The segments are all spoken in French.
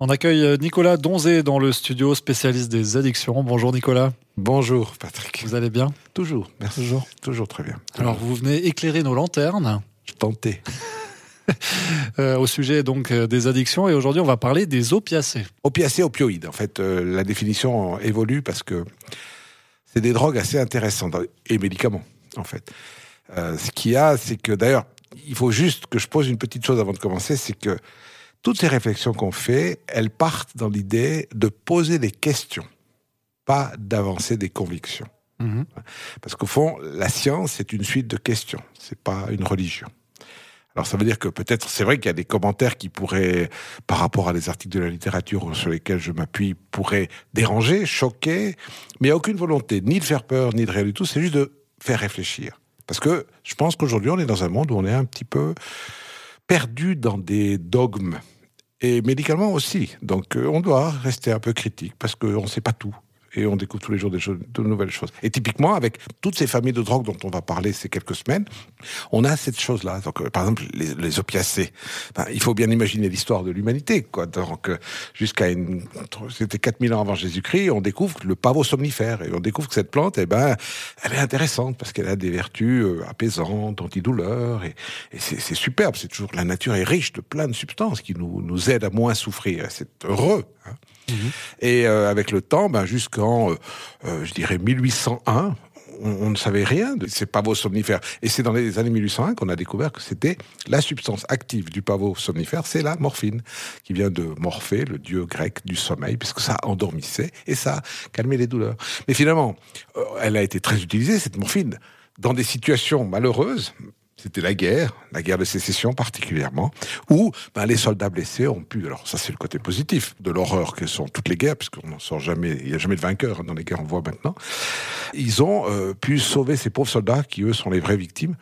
On accueille Nicolas Donzé dans le studio spécialiste des addictions. Bonjour Nicolas. Bonjour Patrick. Vous allez bien? Toujours, merci. Toujours. Toujours très bien. Alors vous venez éclairer nos lanternes. Je tentais. Euh, au sujet donc euh, des addictions et aujourd'hui on va parler des opiacés. Opiacés, opioïdes. En fait, euh, la définition évolue parce que c'est des drogues assez intéressantes et médicaments en fait. ce qu'il y a, c'est que d'ailleurs, il faut juste que je pose une petite chose avant de commencer, c'est que toutes ces réflexions qu'on fait, elles partent dans l'idée de poser des questions, pas d'avancer des convictions. Mhm. Parce qu'au fond, la science, c'est une suite de questions, c'est pas une religion. Alors ça veut dire que peut-être, c'est vrai qu'il y a des commentaires qui pourraient, par rapport à des articles de la littérature sur lesquels je m'appuie, pourraient déranger, choquer, mais il n'y a aucune volonté ni de faire peur, ni de rien du tout, c'est juste de faire réfléchir. Parce que je pense qu'aujourd'hui, on est dans un monde où on est un petit peu perdu dans des dogmes. Et médicalement aussi. Donc euh, on doit rester un peu critique parce qu'on ne sait pas tout et on découvre tous les jours des choses, de nouvelles choses. Et typiquement, avec toutes ces familles de drogues dont on va parler ces quelques semaines, on a cette chose-là. Donc, euh, par exemple, les, les opiacés. Ben, il faut bien imaginer l'histoire de l'humanité, quoi. Donc, euh, jusqu'à une, c'était 4000 ans avant Jésus-Christ, on découvre le pavot somnifère et on découvre que cette plante, eh ben, elle est intéressante parce qu'elle a des vertus euh, apaisantes, antidouleurs et, et c'est superbe. C'est toujours la nature est riche de plein de substances qui nous nous aident à moins souffrir. C'est heureux. Et euh, avec le temps, ben, jusqu'en, euh, euh, je dirais, 1801, on, ne savait rien de ces pavots somnifères. Et c'est dans les années 1801 qu'on a découvert que c'était la substance active du pavot somnifère, c'est la morphine, qui vient de Morphée, le dieu grec du sommeil, puisque ça endormissait et ça calmait les douleurs. Mais finalement, elle a été très utilisée, cette morphine, dans des situations malheureuses, c'était la guerre, la guerre de sécession particulièrement, où ben, les soldats blessés ont pu, alors ça c'est le côté positif de l'horreur que sont toutes les guerres, puisqu'on n'en sort jamais, il n'y a jamais de vainqueur dans les guerres, on voit maintenant, ils ont euh, pu sauver ces pauvres soldats qui eux sont les vraies victimes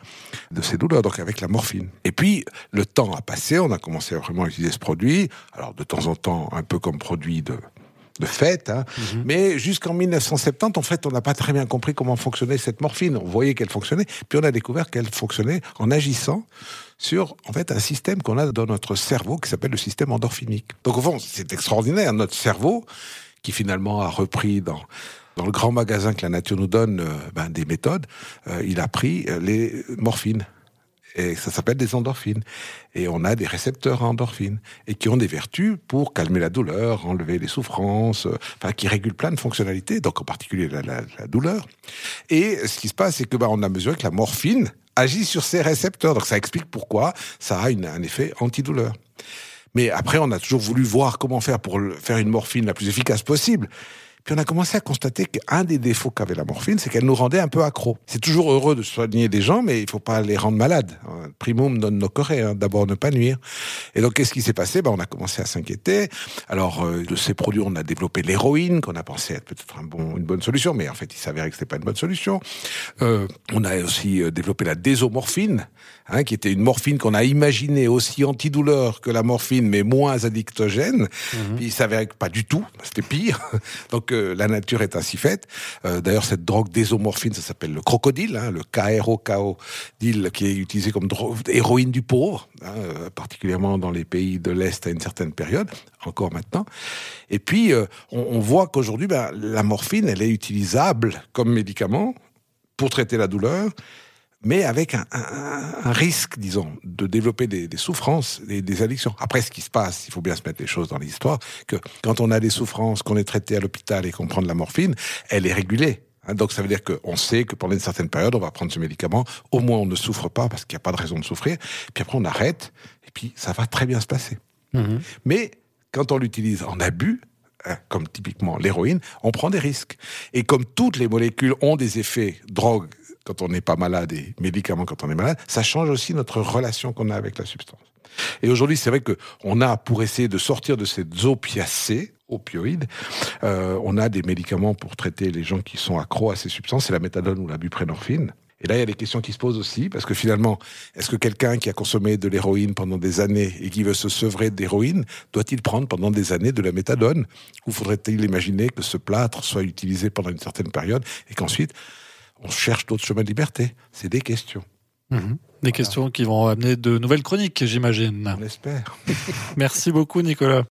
de ces douleurs, donc avec la morphine. Et puis le temps a passé, on a commencé à vraiment utiliser ce produit, alors de temps en temps un peu comme produit de de fête. Hein. Mhm. Mais jusqu'en 1970, en fait, on n'a pas très bien compris comment fonctionnait cette morphine. On voyait qu'elle fonctionnait, puis on a découvert qu'elle fonctionnait en agissant sur en fait un système qu'on a dans notre cerveau qui s'appelle le système endorphinique. Donc au fond, c'est extraordinaire. Notre cerveau, qui finalement a repris dans dans le grand magasin que la nature nous donne euh, ben, des méthodes, euh, il a pris euh, les morphines et ça s'appelle des endorphines. Et on a des récepteurs à endorphines et qui ont des vertus pour calmer la douleur, enlever les souffrances, euh, enfin qui régulent plein de fonctionnalités, donc en particulier la, douleur. Et ce qui se passe, c'est que bah, on a mesuré que la morphine agit sur ces récepteurs, donc ça explique pourquoi ça a un effet antidouleur. Mais après, on a toujours voulu voir comment faire pour faire une morphine la plus efficace possible. Puis on a commencé à constater qu'un des défauts qu'avait la morphine, c'est qu'elle nous rendait un peu accro. C'est toujours heureux de soigner des gens, mais il faut pas les rendre malades. Primum non nocere, hein, d'abord ne pas nuire. Et donc qu'est-ce qui s'est passé? Ben, On a commencé à s'inquiéter. Alors euh, de ces produits, on a développé l'héroïne, qu'on a pensé être peut-être un bon, une bonne solution, mais en fait il s'avérait que c'était pas une bonne solution. Euh, on a aussi euh, développé la désomorphine, hein, qui était une morphine qu'on a imaginée aussi antidouleur que la morphine, mais moins addictogène. Mmh. Il s'avérait que pas du tout, c'était pire. donc la nature est ainsi faite. Euh, d'ailleurs, cette drogue désomorphine, ça s'appelle le crocodile, hein, le KROKO, qui est utilisé comme drogue, héroïne du pauvre, hein, euh, particulièrement dans les pays de l'Est à une certaine période, encore maintenant. Et puis, euh, on, voit qu'aujourd'hui, ben, la morphine, elle est utilisable comme médicament pour traiter la douleur, mais avec un, risque, disons, de développer des, souffrances, des, des, addictions. Après, ce qui se passe, il faut bien se mettre les choses dans l'histoire, que quand on a des souffrances, qu'on est traité à l'hôpital et qu'on prend de la morphine, elle est régulée. Hein, donc ça veut dire qu'on sait que pendant une certaine période, on va prendre ce médicament, au moins on ne souffre pas parce qu'il n'y a pas de raison de souffrir, puis après on arrête, et puis ça va très bien se passer. Mmh. Mais quand on l'utilise en abus, hein, comme typiquement l'héroïne, on prend des risques. Et comme toutes les molécules ont des effets drogue quand on n'est pas malade et médicaments quand on est malade, ça change aussi notre relation qu'on a avec la substance. Et aujourd'hui, c'est vrai que on a, pour essayer de sortir de ces opiacés, opioïdes, euh, on a des médicaments pour traiter les gens qui sont accros à ces substances, c'est la méthadone ou la buprenorphine. Et là, il y a des questions qui se posent aussi, parce que finalement, est-ce que quelqu'un qui a consommé de l'héroïne pendant des années et qui veut se sevrer d'héroïne, doit-il prendre pendant des années de la méthadone? Ou faudrait-il imaginer que ce plâtre soit utilisé pendant une certaine période et qu'ensuite, on cherche d'autres chemins de liberté. C'est des questions. Mhm. Des questions qui vont amener de nouvelles chroniques, j'imagine. On espère. Merci beaucoup, Nicolas.